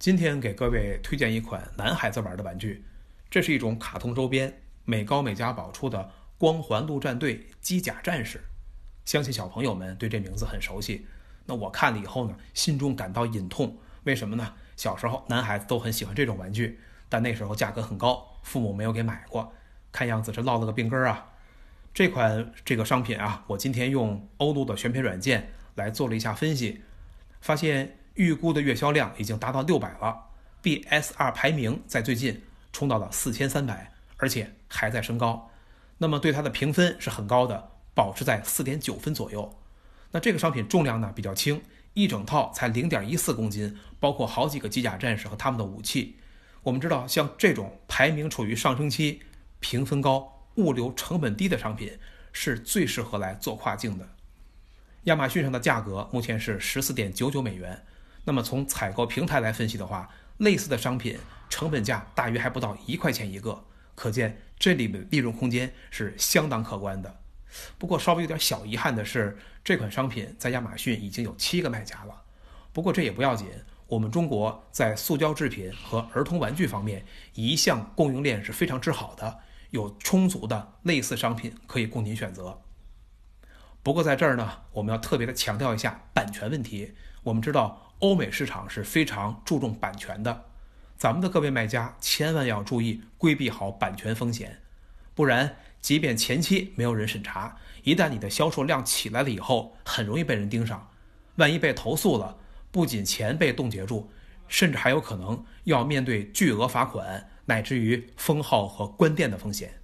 今天给各位推荐一款男孩子玩的玩具，这是一种卡通周边，美高美家宝出的光环陆战队机甲战士。相信小朋友们对这名字很熟悉。那我看了以后呢，心中感到隐痛。为什么呢？小时候男孩子都很喜欢这种玩具，但那时候价格很高，父母没有给买过。看样子是落了个病根儿啊。这款这个商品啊，我今天用欧陆的选品软件来做了一下分析，发现。预估的月销量已经达到六百了，BSR 排名在最近冲到了四千三百，而且还在升高。那么对它的评分是很高的，保持在四点九分左右。那这个商品重量呢比较轻，一整套才零点一四公斤，包括好几个机甲战士和他们的武器。我们知道，像这种排名处于上升期、评分高、物流成本低的商品，是最适合来做跨境的。亚马逊上的价格目前是十四点九九美元。那么从采购平台来分析的话，类似的商品成本价大约还不到一块钱一个，可见这里的利润空间是相当可观的。不过稍微有点小遗憾的是，这款商品在亚马逊已经有七个卖家了。不过这也不要紧，我们中国在塑胶制品和儿童玩具方面一向供应链是非常之好的，有充足的类似商品可以供您选择。不过在这儿呢，我们要特别的强调一下版权问题。我们知道。欧美市场是非常注重版权的，咱们的各位卖家千万要注意规避好版权风险，不然即便前期没有人审查，一旦你的销售量起来了以后，很容易被人盯上，万一被投诉了，不仅钱被冻结住，甚至还有可能要面对巨额罚款，乃至于封号和关店的风险。